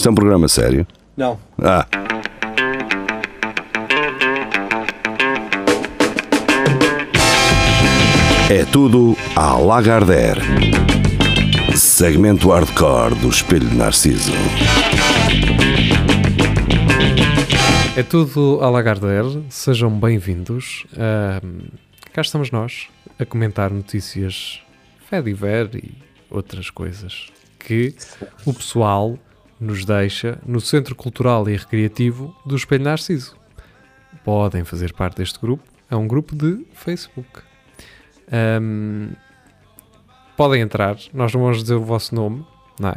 Isto é um programa sério? Não. Ah. É tudo à Lagardère. Segmento hardcore do Espelho de Narciso. É tudo a Lagardère, sejam bem-vindos. Ahm, cá estamos nós a comentar notícias Fediver e outras coisas que o pessoal nos deixa no Centro Cultural e Recreativo do Espelho Narciso. Podem fazer parte deste grupo, é um grupo de Facebook. Ahm, podem entrar, nós não vamos dizer o vosso nome, não é?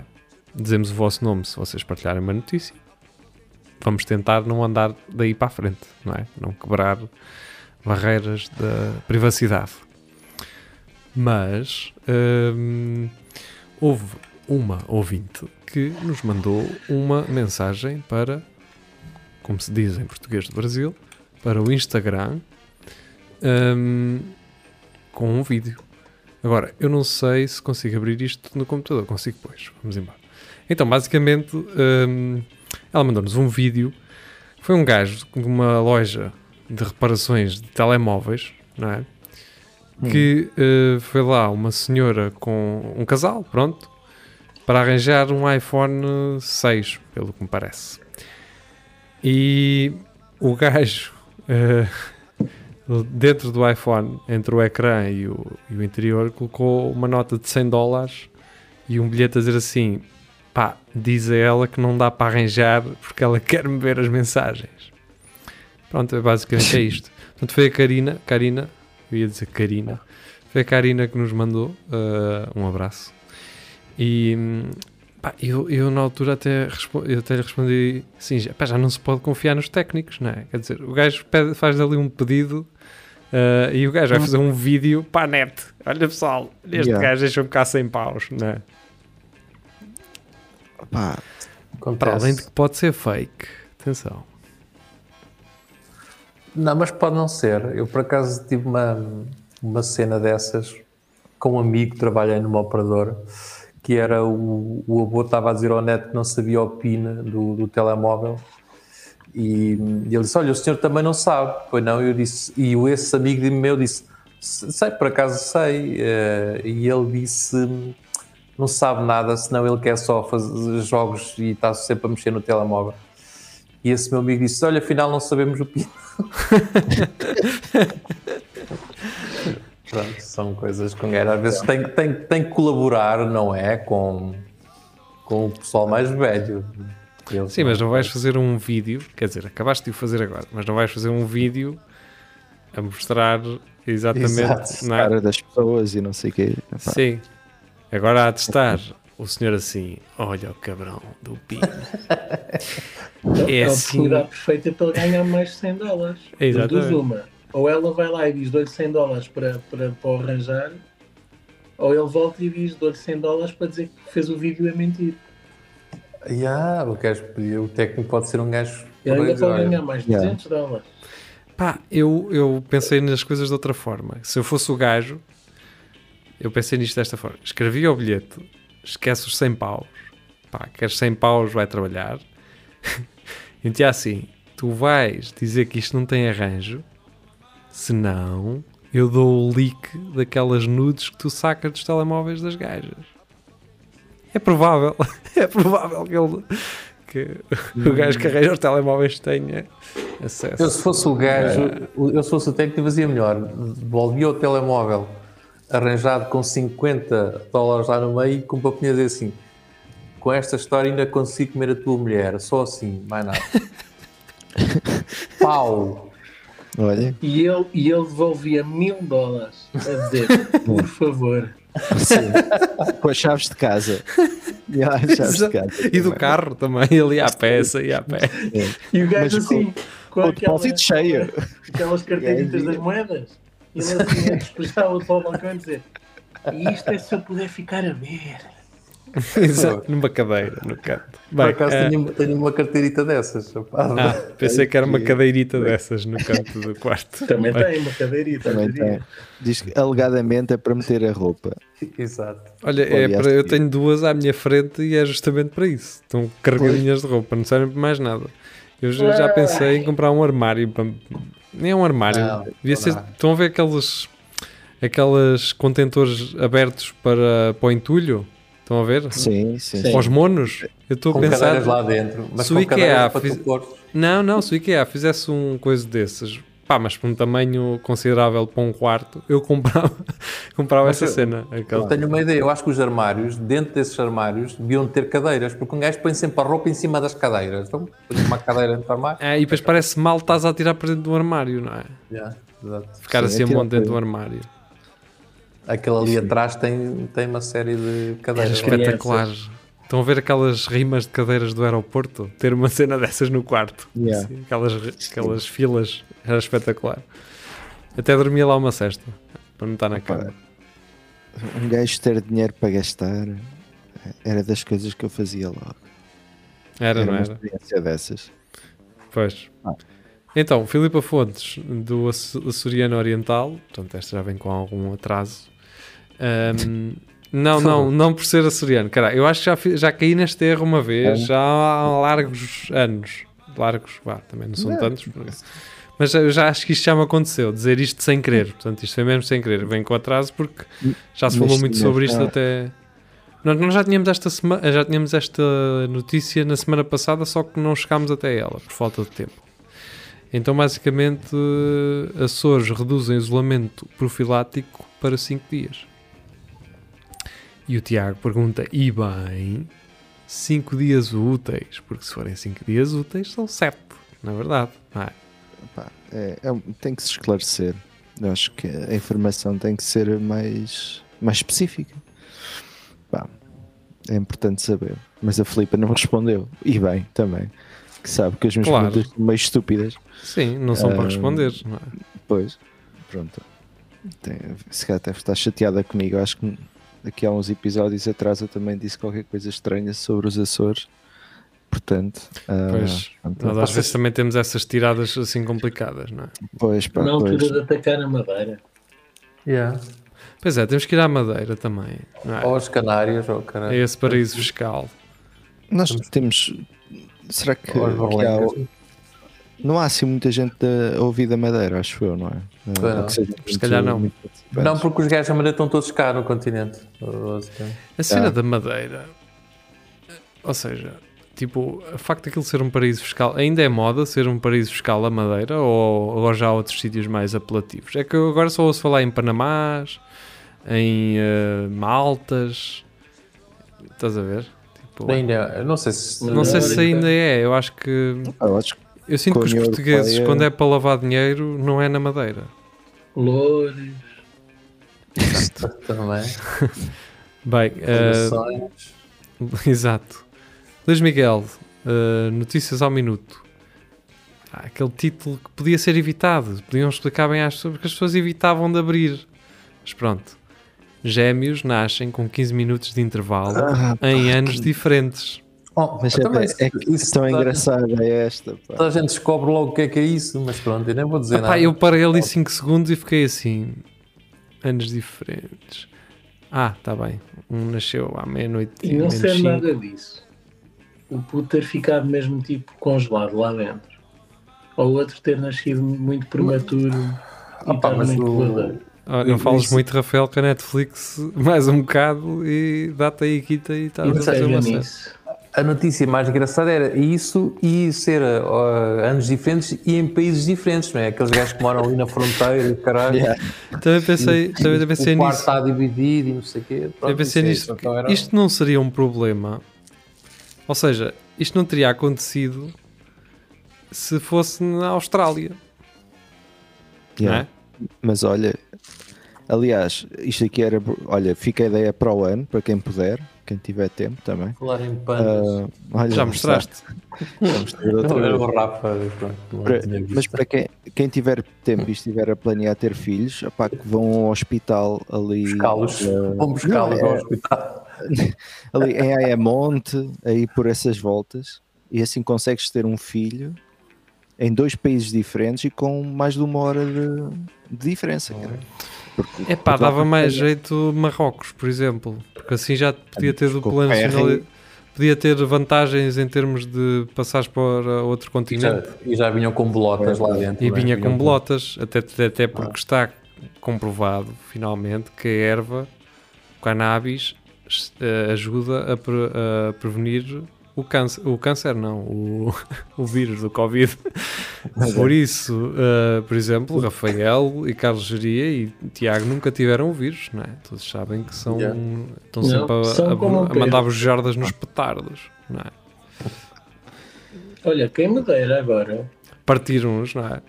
Dizemos o vosso nome se vocês partilharem uma notícia vamos tentar não andar daí para a frente, não é? Não quebrar barreiras da privacidade. Mas houve uma ouvinte que nos mandou uma mensagem para, como se diz em português do Brasil, para o Instagram hum, com um vídeo. Agora, eu não sei se consigo abrir isto no computador. Consigo, pois. Vamos embora. Então, basicamente, hum, ela mandou-nos um vídeo. Foi um gajo de uma loja de reparações de telemóveis, não é? Que eh, foi lá uma senhora com um casal, pronto, para arranjar um iPhone 6, pelo que me parece. E o gajo, eh, dentro do iPhone, entre o ecrã e o, e o interior, colocou uma nota de 100 dólares e um bilhete a dizer assim: pá, diz a ela que não dá para arranjar porque ela quer me ver as mensagens. Pronto, basicamente é isto. Portanto, foi a Karina, Karina, eu ia dizer Karina, foi a Karina que nos mandou uh, um abraço. E pá, eu, eu na altura até, respo- eu até lhe respondi assim: já, pá, já não se pode confiar nos técnicos, não é? Quer dizer, o gajo pede- faz ali um pedido. uh, e o gajo vai fazer um vídeo para a net. Olha pessoal, este Yeah. gajo deixa-me cá 100 paus, não é? Pá, Para além de que pode ser fake. Atenção. Não, mas pode não ser. Eu por acaso tive uma, uma cena dessas com um amigo que trabalha numa operadora que era o, o avô estava a dizer ao neto que não sabia o PIN do, do telemóvel e, e ele disse, olha, o senhor também não sabe. Pois não, eu disse, e esse amigo meu disse, sei, por acaso sei. Eh, e ele disse, não sabe nada, senão ele quer só fazer jogos e está sempre a mexer no telemóvel. E esse meu amigo disse, olha, afinal não sabemos o PIN. São coisas com era. Às vezes tem, tem, tem que colaborar, não é? Com, com o pessoal mais velho. Eles Sim, mas não vais fazer um vídeo, quer dizer, acabaste de o fazer agora, mas não vais fazer um vídeo a mostrar exatamente. Exato. não é? cara das pessoas e não sei o quê. Sim. Agora há de estar o senhor assim, olha o cabrão do PIN. É É a assim. oportunidade perfeita para ele ganhar mais de 100 dólares. Exatamente. Uma. Ou ela vai lá e diz dou-lhe 100 dólares para, para, para o arranjar, ou ele volta e diz dou-lhe 100 dólares para dizer que fez o vídeo a mentir. Yeah, o, gajo, o técnico pode ser um gajo. Ele ainda pode ganhar mais de Yeah. 200 dólares. Pá, eu, eu pensei nas coisas de outra forma. Se eu fosse o gajo, eu pensei nisto desta forma. Escrevi o bilhete, esquece os 100 paus. Pá, queres 100 paus, vai trabalhar. então é assim, tu vais dizer que isto não tem arranjo, senão eu dou o leak daquelas nudes que tu sacas dos telemóveis das gajas. É provável, é provável que ele... Que o gajo que arranja os telemóveis tenha acesso. Eu, se fosse o gajo, eu se fosse o técnico, fazia melhor. Devolvia o telemóvel arranjado com 50 dólares lá no meio, com um papinho a dizer assim: com esta história ainda consigo comer a tua mulher, só assim, mais nada. Pau! Olha, E ele, e ele devolvia mil dólares a dizer, por favor. sim. com as chaves de casa. Chaves de casa. E do carro também, ele ia a pé, saía a pé. E o gajo Mas com- assim, com, Com aquela- depósito cheio. aquelas carteiritas das moedas. E ele assim a o balcão e dizer: E isto é se eu puder ficar a ver. Exato, numa cadeira, no canto. Por Bem, acaso eh, tenho, tenho uma carteirita dessas. ah, pensei que era uma cadeirita dessas no canto do quarto. Também Bem, tem uma cadeirita. Também tem. Diz que alegadamente é para meter a roupa. Exato. Olha, é para, eu tenho duas à minha frente e é justamente para isso. Estão carregadinhas de roupa, não servem para mais nada. Eu já já pensei em comprar um armário. para- Nem é um armário. Não, Devia não ser- estão a ver aqueles, aqueles contentores abertos para, para o entulho? Estão a ver? Sim, sim. Sim. Para os monos? Eu estou a Com pensar. cadeiras lá dentro. Mas Se o com IKEA cadeiras para fiz-. Não, não, se o IKEA fizesse um coisa desses, pá, mas por um tamanho considerável para um quarto, eu comprava, comprava Mas essa eu- cena. Eu Aquela. tenho uma ideia. Eu acho que os armários, dentro desses armários, deviam ter cadeiras, porque um gajo põe sempre a roupa em cima das cadeiras. Então, põe uma cadeira dentro do armário. Ah, e depois parece mal estás a tirar para dentro do armário, não é? Yeah, exato. Ficar Sim, assim a monte dentro para- do armário. Aquele ali atrás tem, tem uma série de Era cadeiras. Espe- espetacular. Estão a ver aquelas rimas de cadeiras do aeroporto? Ter uma cena dessas no quarto. Yeah. Assim, aquelas, aquelas filas. Era espetacular. Até dormia lá uma cesta. Para não estar na cama. Um gajo ter dinheiro para gastar era das coisas que eu fazia logo. Era, Era não uma era? experiência dessas. Pois. Ah. Então, Filipa Fontes, do Aço- Açoriano Oriental, portanto, esta já vem com algum atraso. Ahm, não, não, não por ser açoriano. Cara, eu acho que já, fi- já caí neste erro uma vez, É. já há largos anos. Largos, vá, também não são Não. tantos. Mas eu já acho que isto já me aconteceu, dizer isto sem querer. Portanto, isto foi mesmo sem querer. Vem com atraso porque já se falou muito sobre isto ah. até. Nós, nós já tínhamos esta semana, já tínhamos esta notícia na semana passada, só que não chegámos até ela por falta de tempo. Então, basicamente, Açores reduzem isolamento profilático para 5 dias. E o Tiago pergunta: e bem, 5 dias úteis? Porque se forem 5 dias úteis, são 7, na verdade. Não é? É- é tem que se esclarecer. Eu acho que a informação tem que ser mais, mais específica. É importante saber. Mas a Filipa não respondeu. E bem, também. Que sabe que as minhas Claro. perguntas são meio estúpidas. Sim, não são para Ah, responder. Não é? Pois, pronto. Tem, se calhar deve estar chateada comigo. Eu acho que daqui a uns episódios atrás eu também disse qualquer coisa estranha sobre os Açores. Portanto, ah, Pois, pronto. Nós às vezes também temos essas tiradas assim complicadas, não é? pois, pá, Na altura pois. de atacar a madeira. Yeah. Pois é, temos que ir à Madeira também. Não é? Ou os Canários, ou É caralho. esse paraíso fiscal. Nós temos. Será que, que há-. Não há assim muita gente a ouvir da Madeira, acho eu, não é? Ou Se muito- calhar não. Não, porque os gajos da Madeira estão todos cá no continente. Ou- ou- A cena Ah. da Madeira, ou seja, tipo, o facto daquilo ser um paraíso fiscal, ainda é moda ser um paraíso fiscal a Madeira ou agora já há outros sítios mais apelativos? É que eu agora só ouço falar em Panamás, em eh, Maltas, estás a ver? Tipo, Ainda, eu não sei se. não sei se ainda é, eu acho que Ah, eu acho que eu sinto que os portugueses, Europeia- quando é para lavar dinheiro, não é na Madeira. Loures. Também. Bem, Fundações. Exato. Luís Miguel, uh, notícias ao minuto. Ah, aquele título que podia ser evitado. Podiam explicar bem às pessoas, porque as pessoas evitavam de abrir. Mas pronto. Gêmeos nascem com 15 minutos de intervalo Ah, em anos diferentes. Oh, Mas é, também, é, que isso tão toda- engraçada é esta. pá. Toda a gente descobre logo o que é que é isso, mas pronto, eu nem vou dizer Epá, nada. eu parei ali 5 segundos e fiquei assim. Anos diferentes. Ah, tá bem. Um nasceu à meia-noite E e não ser 5. nada disso. O puto ter ficado mesmo tipo congelado lá dentro. Ou o outro ter nascido muito prematuro e Ah, pá, estar mas o-. Ah, não falas muito, Rafael, que a Netflix mais um bocado e dá-te aí quita e está a Não fazer uma nisso. A notícia mais engraçada era isso e ser uh, anos diferentes e em países diferentes, não é? Aqueles gajos que moram ali na fronteira e caralho. Yeah. Também pensei, também pensei o quarto nisso. está dividido e não sei o quê. Pronto, Eu pensei isso é nisso. isso. Então era- Isto não seria um problema. Ou seja, isto não teria acontecido se fosse na Austrália. Yeah. Não é? Mas olha, aliás, isto aqui era. Olha, fica a ideia para o ano, para quem puder, quem tiver tempo também. Falar em pandas. Ah, olha, Já mostraste? Já mostrei outra Não, era vez. o Rafa, mas para quem, quem tiver tempo e estiver a planear ter filhos, opá, que vão ao hospital ali. buscá-los, ah, vão buscá-los ao é- hospital. ali em Ayamonte, aí por essas voltas, e assim consegues ter um filho em dois países diferentes e com mais de uma hora de, de diferença. cara. Porque É pá, dava mais jeito Marrocos, por exemplo, porque assim já podia ter Com dupla nacionalidade. Podia ter vantagens em termos de passares para outro E já, continente. e já vinham com bolotas lá dentro. E né? vinha Vinham com bolotas, até, até porque está comprovado, finalmente, que a erva, o cannabis, eh, ajuda a, pre- a prevenir o câncer. O câncer, não, o, o vírus do Covid. Por isso, eh, por exemplo, Rafael e Carlos Geria e Tiago nunca tiveram o vírus, não é? Todos sabem que são, Yeah. estão Não, sempre a- são a, a mandar bujardas nos petardos, não é? Olha, quem me dera agora. Partir uns, não é?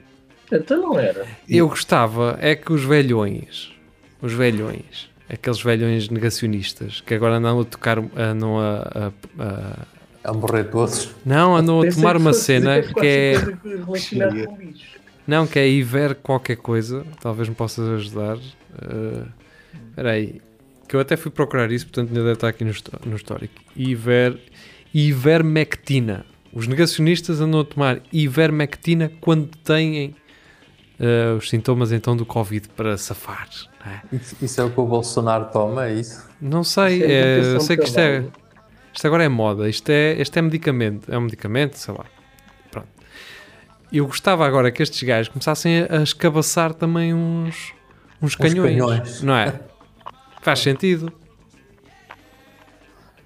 Então não era. Eu gostava é que os velhões, os velhões, aqueles velhões negacionistas que agora andam a tocar, andam a, a- a- A morrer todos. não, andam a tomar uma cena que é, não, que é Iver qualquer coisa, talvez me possas ajudar. Eh, Espera aí, que eu até fui procurar isso, portanto ainda deve estar aqui no, no histórico. Iver, ivermectina. Os negacionistas andam a tomar ivermectina quando têm eh, os sintomas então do Covid para safar. não é? Isso, isso é o que o Bolsonaro toma, é isso? Não sei, é é, eu sei que isto é. Isto agora é moda, isto é, isto é medicamento, é um medicamento, sei lá. Pronto. Eu gostava agora que estes gajos começassem a, escabaçar também uns, uns canhões, canhões. não é? Faz sentido.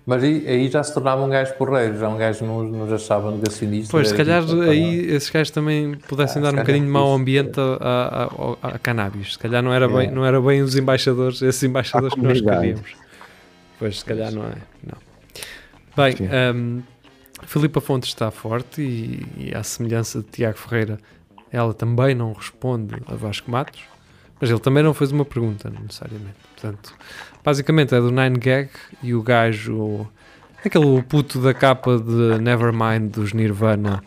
Mas aí, aí já se tornava um gajo porreiro, já um gajo não nos achava negacionista. Pois, se calhar tipo, aí esses gajos também pudessem Ah, dar um bocadinho de mau ambiente a, a, a- a cannabis. Se calhar não era, bem, não era bem os embaixadores, esses embaixadores que nós queríamos. Pois, se calhar não é. Não. Bem, hum, Filipa Fontes está forte e, e à semelhança de Tiago Ferreira, ela também não responde a Vasco Matos, mas ele também não fez uma pergunta, necessariamente. Portanto, basicamente é do Nine Gag e o gajo, aquele puto da capa de Nevermind dos Nirvana,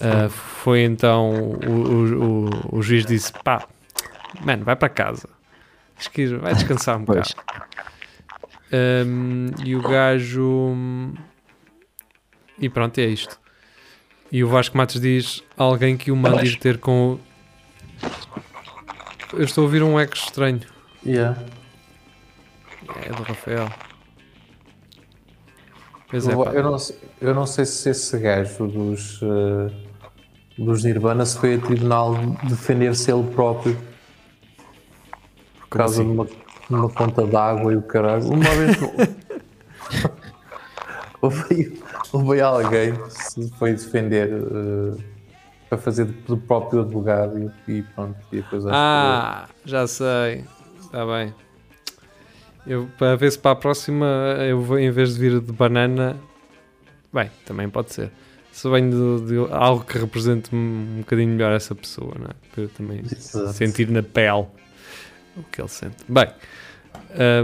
uh, foi então o, o, o, o juiz disse: pá, mano, vai para casa, que vai descansar um Pois. bocado. Um, e o gajo. E pronto, é isto. E o Vasco Matos diz: alguém que o mande ir ter com. o- Eu estou a ouvir um eco estranho. Yeah. É do Rafael. Pois é, Eu, pá. eu não, sei- eu não sei se esse gajo dos, eh, dos Nirvana se foi a tribunal defender-se ele próprio por causa assim? de uma, uma conta d'água e o caralho. Uma vez houve, houve alguém que se foi defender eh, para fazer do próprio advogado e, e pronto. E depois acho que- Ah, já sei. Está bem. Eu, para ver se para a próxima eu vou, em vez de vir de banana. Bem, também pode ser. Se vem de, de algo que represente um bocadinho melhor essa pessoa, não é? Para eu também Exato. sentir na pele o que ele sente. Bem,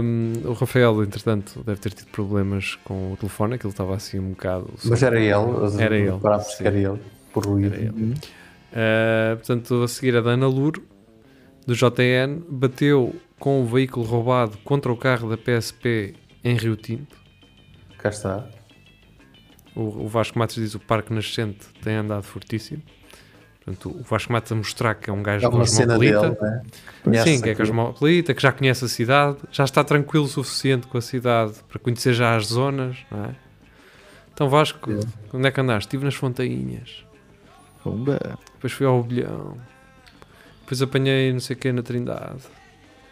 hum, o Rafael, entretanto, deve ter tido problemas com o telefone, aquilo estava assim um bocado. Mas era ele, Era ele, que era ele, por ruído. Era ele. Uh, portanto, a seguir a Dana Luro, do JN, bateu com o veículo roubado contra o carro da PSP em Rio Tinto. Cá está. O, o Vasco Matos diz o Parque Nascente tem andado fortíssimo. Portanto, o Vasco Matos a mostrar que é um gajo É uma cena cosmopolita. dele, né? Sim, que é aquilo. cosmopolita, que já conhece a cidade, já está tranquilo o suficiente com a cidade para conhecer já as zonas, não é? Então Vasco, onde é que andaste? Estive nas Fontainhas. Pumba. Depois fui ao Bilhão. Depois apanhei não sei o que na Trindade.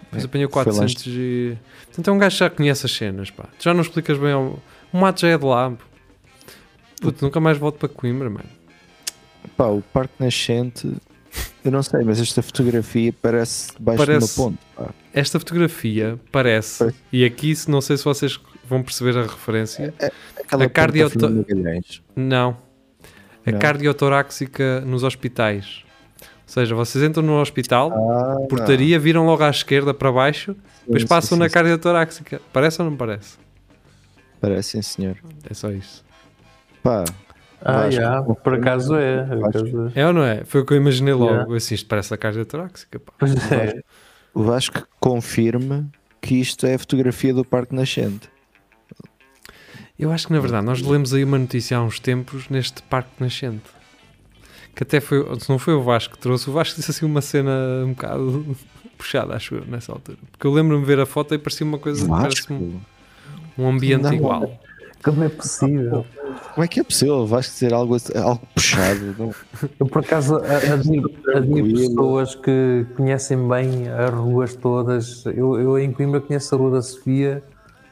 Depois É, apanhei o foi lá 400 e... Portanto é um gajo que já conhece as cenas, pá. Tu já não explicas bem ao... O mato já é de lá. pô. Puto, nunca mais volto para Coimbra, mano. Pá, o Parque Nascente, eu não sei, mas esta fotografia parece debaixo Parece- de uma ponte. Pá. Esta fotografia parece, Parece. e aqui não sei se vocês vão perceber a referência, Aquela A cardio- ponte da Fernanda Magalhães. não. A Não. cardiotoráxica nos hospitais. Ou seja, vocês entram no hospital, Ah, portaria, viram logo à esquerda para baixo, depois sim, passam sim, na sim. cardiotoráxica. Parece ou não parece? Parece, sim, senhor. É só isso. Pá, Ah, Vasco. já, por acaso é. por acaso é. É ou não é? Foi o que eu imaginei logo. Yeah. Assim, isto parece a cardiotoráxica. Pá. Pois é. o Vasco confirma que isto é a fotografia do Parque Nascente. Eu acho que na verdade nós lemos aí uma notícia há uns tempos neste Parque Nascente. Que até foi, se não foi o Vasco que trouxe, o Vasco disse assim uma cena um bocado puxada, acho eu, nessa altura. Porque eu lembro-me de ver a foto e parecia uma coisa, parece um, um ambiente Não. igual. Como é possível? Como é que é possível? Vais dizer algo, algo puxado? Não? Eu, por acaso, admiro, pessoas que conhecem bem as ruas todas. Eu, eu em Coimbra conheço a Rua da Sofia,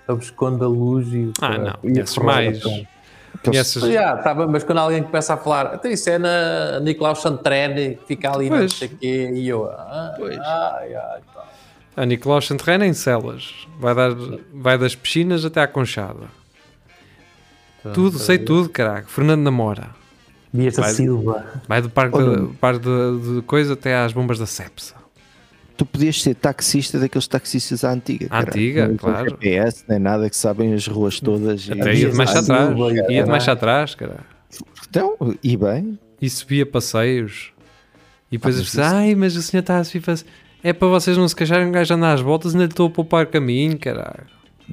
a Visconde da Luz e o. Ah, não, conheces mais. Conheces- Já, tá bem, mas quando alguém começa a falar, então isso é na Nicolau Chantrene, que fica ali, não Pois. sei o quê, e eu. Ah, ai, ai, pá. A Nicolau Chanterrena em Celas. Vai, dar, vai das piscinas até à Conchada. Tudo, sei tudo, caraca. Fernando Namora. Dias da Vai- Silva. Vai do parque, de, parque de, de coisa até às bombas da Cepsa. Tu podias ser taxista daqueles taxistas à antiga. À antiga, Não claro. GPS, nem nada, que sabem as ruas todas. e- Até ia de mais atrás. Ia de mais atrás, cara. Então, e bem, E subia passeios. E depois Ah, as mas pessoas, ai, mas o senhor está a subir passe- É para vocês não se queixarem, um gajo anda às voltas, ainda lhe estou a poupar caminho, caralho.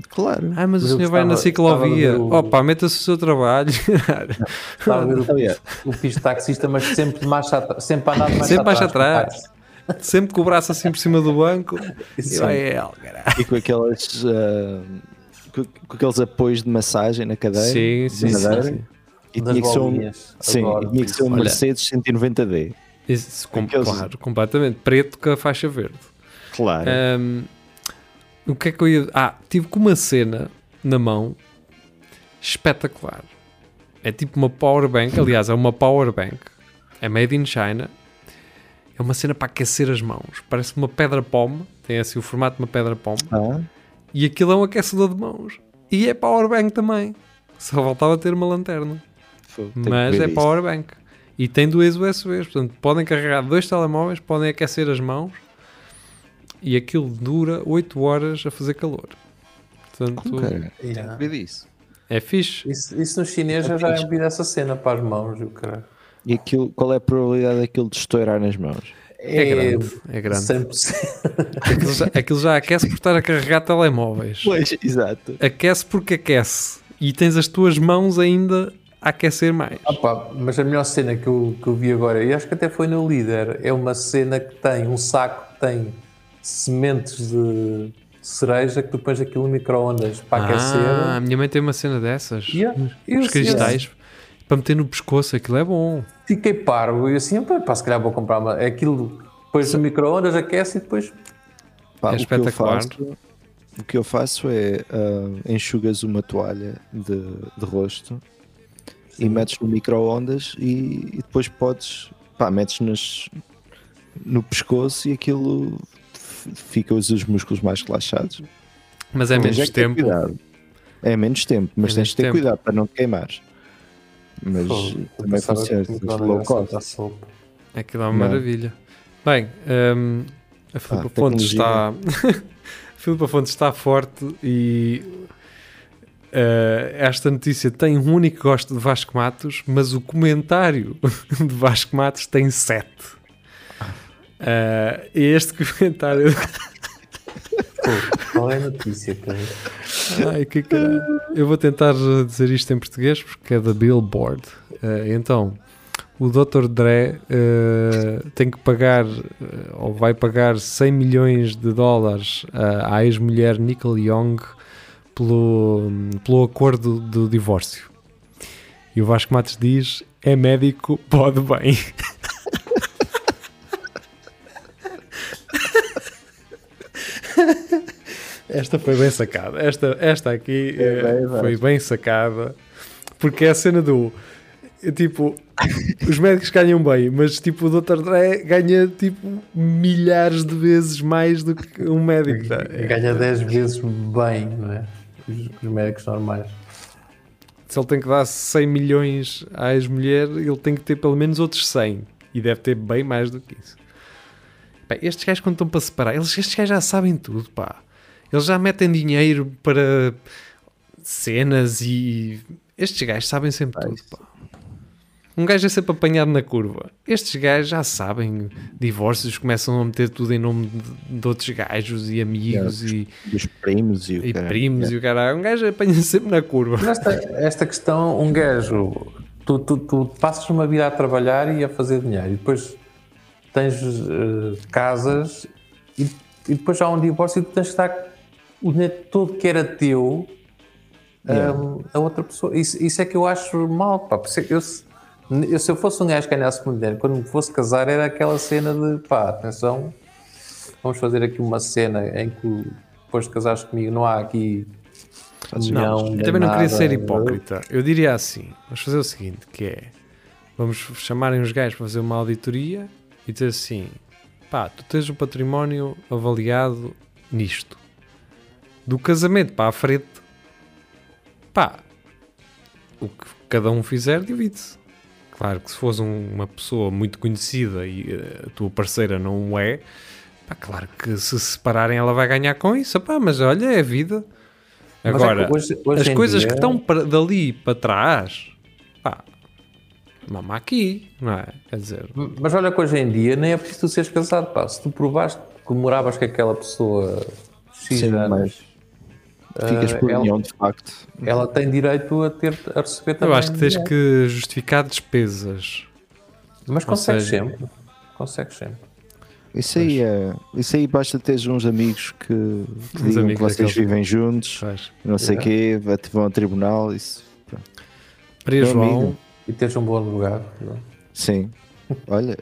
Claro. Ai, mas, Mas o senhor vai na ciclovia. o- Opa, meta-se o seu trabalho. Estava a ver o, o piso taxista, mas sempre, de marcha atra- sempre a andar de marcha Sempre atrás. atrás. Sempre com o braço assim por cima do banco. E ele, caralho. E com aquelas. ah, com, com aqueles apoios de massagem na cadeira. Sim, sim, sim, sim. E tinha que ser um, sim, tinha que ser um Olha. Mercedes 190D. Isso, com- Aqueles- Claro, completamente. Preto com a faixa verde. Claro. Ahm, o que é que eu ia. Ah, tive com uma cena na mão espetacular. É tipo uma power bank. Aliás, é uma power bank. É made in China. É uma cena para aquecer as mãos. Parece uma pedra pome. Tem assim o formato de uma pedra pome. Ah, E aquilo é um aquecedor de mãos. E é power bank também. Só faltava ter uma lanterna. fogo, Mas é isso. power bank. E tem duas USBs. Portanto, podem carregar dois telemóveis, podem aquecer as mãos. E aquilo dura 8 horas a fazer calor. Portanto, Como, cara? Yeah. isso. é fixe. Isso, isso no chinês eu já vi essa cena para as mãos, o cara. E aquilo, qual é a probabilidade daquilo de estourar nas mãos? É grande. É grande. 100%. Aquilo já, aquilo já aquece por estar a carregar telemóveis. Pois, exato. Aquece porque aquece. E tens as tuas mãos ainda a aquecer mais. Ah pá, mas a melhor cena que eu, que eu vi agora, e acho que até foi no líder, é uma cena que tem um saco que tem sementes de cereja que tu pões aquilo no micro-ondas para Ah, a aquecer. minha mãe tem uma cena dessas. Yeah. E Os cristais. Para meter no pescoço, aquilo é bom. Fiquei parvo e assim, pá, se calhar vou comprar uma. É aquilo, depois no micro-ondas, aquece e depois. Pá, É o, que eu espetacular. faço, o que eu faço é ah, enxugas uma toalha de, de rosto e metes no micro-ondas e, e depois podes, pá, metes nas, no pescoço e aquilo f- fica os, os músculos mais relaxados. Mas é Tens menos é tempo. cuidado. É menos tempo, mas É tens menos de ter tempo. cuidado para não te queimares. Mas Pô, eu também funciona, tens low cost. Aquilo é uma Não. maravilha. Bem, hum, a Filipa Ah, Fontes está. Filipa Fontes está forte e. eh, esta notícia tem um único gosto de Vasco Matos, mas o comentário de Vasco Matos tem sete. E este comentário. Pô, qual é a notícia, cara? Ai, que caralho. Eu vou tentar uh, dizer isto em português porque é da Billboard. Uh, então, o Dr. Dre uh, tem que pagar, uh, ou vai pagar 100 milhões de dólares uh, à ex-mulher Nicole Young pelo, pelo acordo do divórcio. E o Vasco Matos diz: é médico, pode bem. Esta foi bem sacada. Esta, esta aqui eh, bem, vai. foi bem sacada. Porque é a cena do. eh, Tipo, os médicos ganham bem, mas tipo, o Dr. Dre ganha tipo milhares de vezes mais do que um médico. tá? Ganha 10 vezes bem, não é? Os, os médicos normais. Se ele tem que dar 100 milhões à ex-mulher, ele tem que ter pelo menos outros 100. E deve ter bem mais do que isso. Pá, estes gajos quando estão para separar, eles, estes gajos já sabem tudo, pá. Eles já metem dinheiro para cenas e... Estes gajos sabem sempre tudo, pá. Um gajo é sempre apanhado na curva. Estes gajos já sabem divórcios, começam a meter tudo em nome de, de outros gajos e amigos e, Dos primos e o e caralho. primos e o caralho. Um gajo apanha sempre na curva. Mas esta, esta questão, um gajo, tu, tu, tu passas uma vida a trabalhar e a fazer dinheiro, e depois tens eh, casas, e, e depois há um divórcio e tu tens que dar o dinheiro todo que era teu hum, a outra pessoa. Isso, isso é que eu acho mal. Pá. É que Eu, se- eu, se eu fosse um gajo que ganhasse muito dinheiro, quando me fosse casar, era aquela cena de pá, atenção, vamos fazer aqui uma cena em que depois de casares comigo não há aqui. Não, união, eu também não queria nada, ser hipócrita. Eu diria assim: vamos fazer o seguinte: que é vamos chamarem os gajos para fazer uma auditoria e dizer assim: pá, tu tens o património avaliado nisto. Do casamento para a frente, pá, o que cada um fizer, divide-se. Claro que se fores um- uma pessoa muito conhecida e eh, a tua parceira não o é, pá, claro que se se separarem ela vai ganhar com isso. Pá, mas olha, é a vida. É que Agora, hoje- hoje as coisas dia- que estão para- dali para trás, pá, mama aqui, não é? Quer dizer, Mas olha que hoje em dia nem é preciso tu seres casado, pá. Se tu provaste que moravas com aquela pessoa X Sim, anos, mas ficas eh, por ela, união de facto. ela tem direito a, ter, a receber também. eu acho que tens dinheiro. que justificar despesas. Mas consegues seja- sempre. Consegues sempre. Isso aí, é, isso aí basta teres uns amigos que, que Uns digam que vocês vivem juntos, Faz. não sei o quê, vai- vão ao tribunal. Isso, pronto. Maria João, amigo. E teres um bom advogado. não é? Sim. Olha.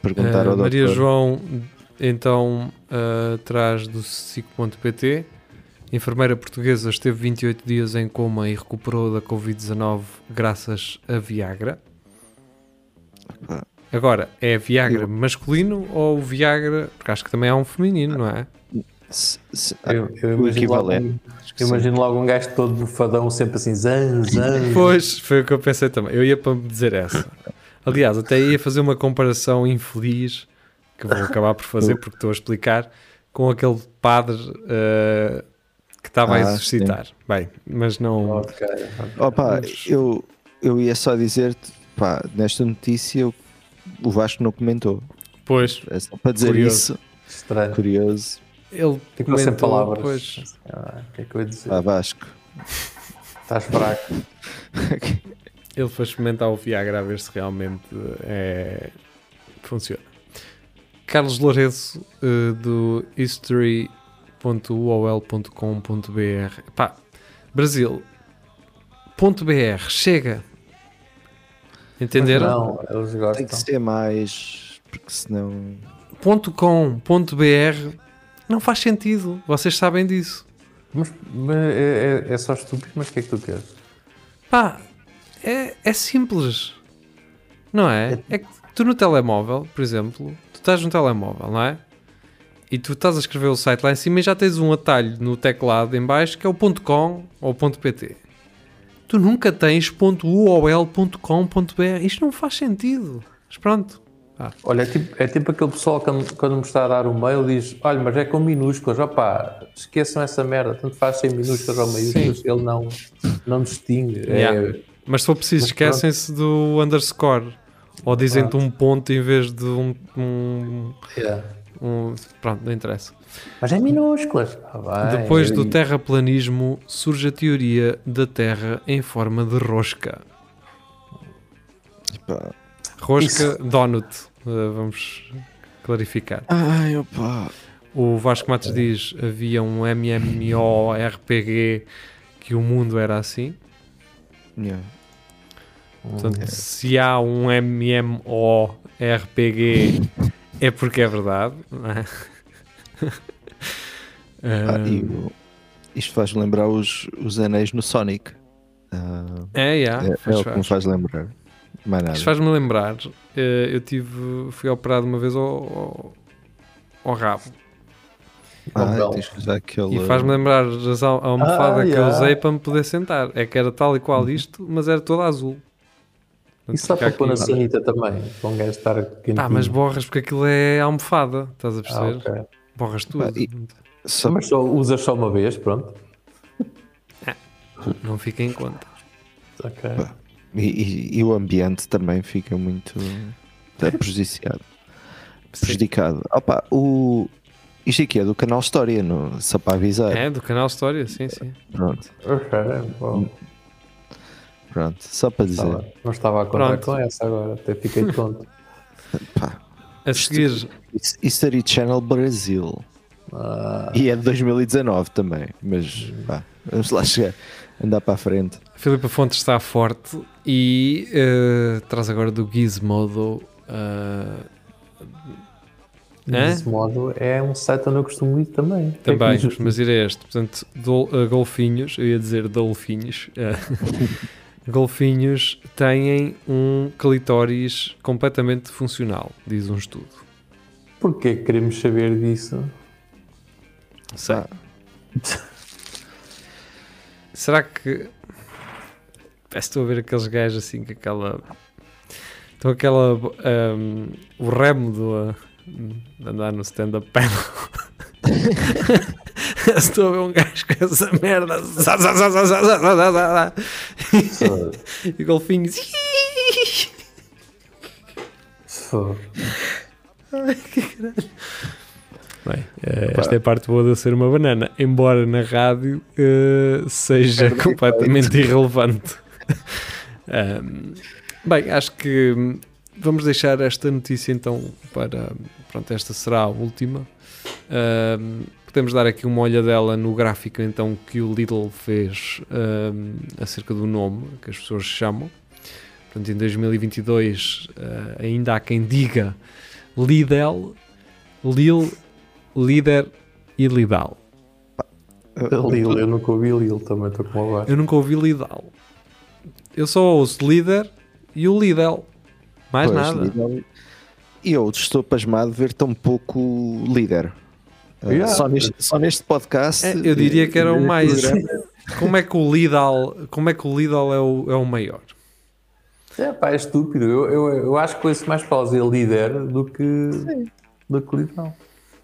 Perguntar eh, ao Maria doutor. João, então, eh, atrás do SIC.pt, enfermeira portuguesa esteve 28 dias em coma e recuperou da Covid-19 graças a Viagra. Pá. Agora, é Viagra Eu- masculino ou Viagra, porque acho que também há um feminino, não é? Se- se- Eu, eu o imagino, logo, um- eu imagino logo um gajo todo bufadão, sempre assim, zan, zan. Pois, foi o que eu pensei também. Eu ia para me dizer essa. Aliás, até ia fazer uma comparação infeliz, que vou acabar por fazer porque estou a explicar, com aquele padre eh, que estava a Ah, exercitar. Bem, mas não. Ok. Opa, Mas- eu, eu ia só dizer-te, pá, nesta notícia o- Vasco não comentou. Pois, É só para dizer Curioso. isso, Estranho. curioso. ele Ficou sem comentou, palavras. Pois, Ah, O que é que eu ia dizer? Pá, Vasco. Estás fraco. ele foi experimentar o Viagra a ver se realmente é, funciona. Carlos Lourenço, eh, do history.uol.com.br. Pá, Brasil. Ponto .br, chega. Entenderam? Não, eles Tem que gostam. ser mais, porque senão. Ponto .com, ponto .br não faz sentido. Vocês sabem disso. Mas, mas é, é- é só estúpido, mas o que é que tu queres? Pá, é, é simples. Não é? É que tu no telemóvel, por exemplo, estás no telemóvel, não é? E tu estás a escrever o site lá em cima e já tens um atalho no teclado em baixo que é o .com ou .pt. Tu nunca tens .uol.com.br. Isto não faz sentido. Mas pronto. Olha, é tipo, é tipo aquele pessoal que quando, quando me está a dar o mail diz: Olha, mas é com minúsculas, opá, esqueçam essa merda, tanto faz sem minúsculas ou maiúsculas, ele não, não distingue. É- Yeah. Mas se for preciso, esquecem-se do underscore. Ou dizem-te um ponto em vez de um- um yeah. um- pronto, não interessa. Mas é minúsculas. Ah, bem, Depois do terraplanismo surge a teoria da Terra em forma de rosca. Pá. Rosca donut. Uh, vamos clarificar. Ai, opa. O Vasco Matos diz havia um MMORPG que o mundo era assim. Yeah. Portanto, se há um MMORPG é porque é verdade. é? Ah, Ah, e o- isto faz lembrar os, os anéis no Sonic. Ah, é, yeah, é, é faz, o que me faz. faz lembrar. Mais nada. Isto faz-me lembrar, eh, eu tive, fui operado uma vez ao, ao, ao rabo Ah, aquele. e faz-me lembrar a almofada Ah, que eu usei para me poder sentar. É que era tal e qual isto, mas era toda azul. Isso dá Fica para pôr na aqui- sanita também, para um gajo estar quentinho. Ah, mas borras porque aquilo é almofada, estás a Ah, perceber? ok. Borras tudo. Ah, e- Só- Mas só usas só uma vez, pronto. Não fica em conta. Ok. E, e- e o ambiente também fica muito prejudiciado. prejudicado. Opa, o, isto aqui é do canal História, no, só para avisar. É, do canal História, sim, sim. Pronto, Ok, bom. Pronto, só para dizer. Estava- não estava a contar Pronto. com essa agora, até fiquei tonto. Pá, A seguir, His- History Channel Brasil. Ah, E é de 2019 também, mas pá, vamos lá chegar, andar para a frente. a Filipa Fontes está forte e eh, traz agora do Gizmodo. eh, Hã? desse modo, é um site onde eu costumo ir também. É também, diz? mas ir a este. Portanto, dol- eh, golfinhos, eu ia dizer dolfinhos. golfinhos têm um clitóris completamente funcional, diz um estudo. Porquê que queremos saber disso? Sei. Ah. Será que. Parece que estou a ver aqueles gajos assim com aquela. Então aquela. ahm, o remo do. ah, de andar no stand-up panel. Estou a ver um gajo com essa merda. e golfinhos. Ai, que caralho. Bem, eh, esta é a parte boa de ser uma banana, embora na rádio uh, seja é completamente irrelevante. um, bem, acho que vamos deixar esta notícia então para. Pronto, esta será a última. Um, podemos dar aqui uma olhadela no gráfico então que o Lidl fez ahm, acerca do nome que as pessoas chamam. Portanto, em 2022 eh, ainda há quem diga Lidl, Lil, Líder e Lidal. Lil, eu nunca ouvi Lil, também estou com uma Eu nunca ouvi Lidal. Eu só ouço Líder e o Lidl. Mais Pois, nada. E eu estou pasmado de ver tão pouco líder. Yeah. só, neste, só neste podcast. É, eu diria que era o mais. Como é que o Lidal, como é que o Lidl é o, é o maior? É pá, é estúpido. Eu, eu, eu acho que conheço mais para dizer líder do que, do que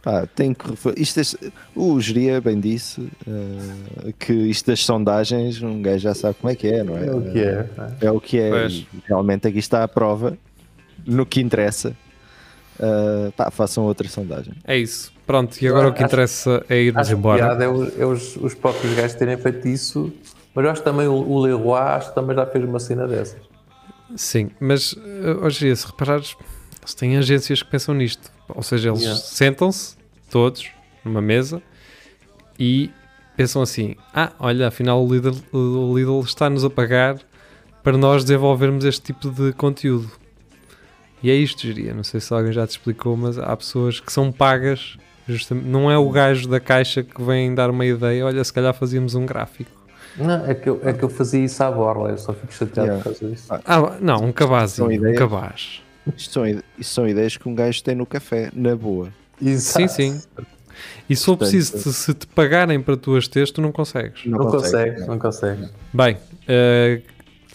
pá, tem que isto é- o Geria bem disse uh, que isto das sondagens, um gajo já sabe como é que é, não é? É o que é. né? É o que é. Pois. Realmente aqui está a prova no que interessa. Uh, pá, façam outra sondagem. É isso. Pronto, e agora o que interessa é irmos embora. é, os, é os, os próprios gajos terem feito isso. Mas eu acho também o, o Leroy acho que também já fez uma cena dessas. Sim, mas eh, hoje se reparares, eles têm agências que pensam nisto. Ou seja, eles Yeah. sentam-se todos numa mesa e pensam assim: ah, olha, afinal o Lidl, o Lidl está-nos a pagar para nós desenvolvermos este tipo de conteúdo. E é isto, diria. Não sei se alguém já te explicou, mas há pessoas que são pagas. Justamente, não é o gajo da caixa que vem dar uma ideia. Olha, se calhar fazíamos um gráfico. Não, é que eu, é que eu fazia isso à borla, eu só fico chateado Yeah. por causa disso. Ah, não, um cabazinho. São Um ideias. cabaz. Isto são, ide- isto são ideias que um gajo tem no café, na boa. Sim, sim. E se for Portanto, preciso, te- se te pagarem para tu as teres, tu não consegues. Não consegue, não consegue. Bem, eh,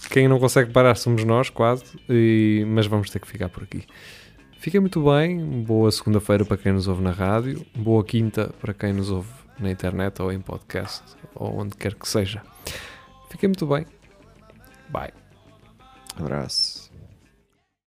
quem não consegue parar somos nós, quase, e- mas vamos ter que ficar por aqui. Fiquem muito bem, boa segunda-feira para quem nos ouve na rádio, boa quinta para quem nos ouve na internet ou em podcast, ou onde quer que seja. Fiquem muito bem. Bye. Abraço.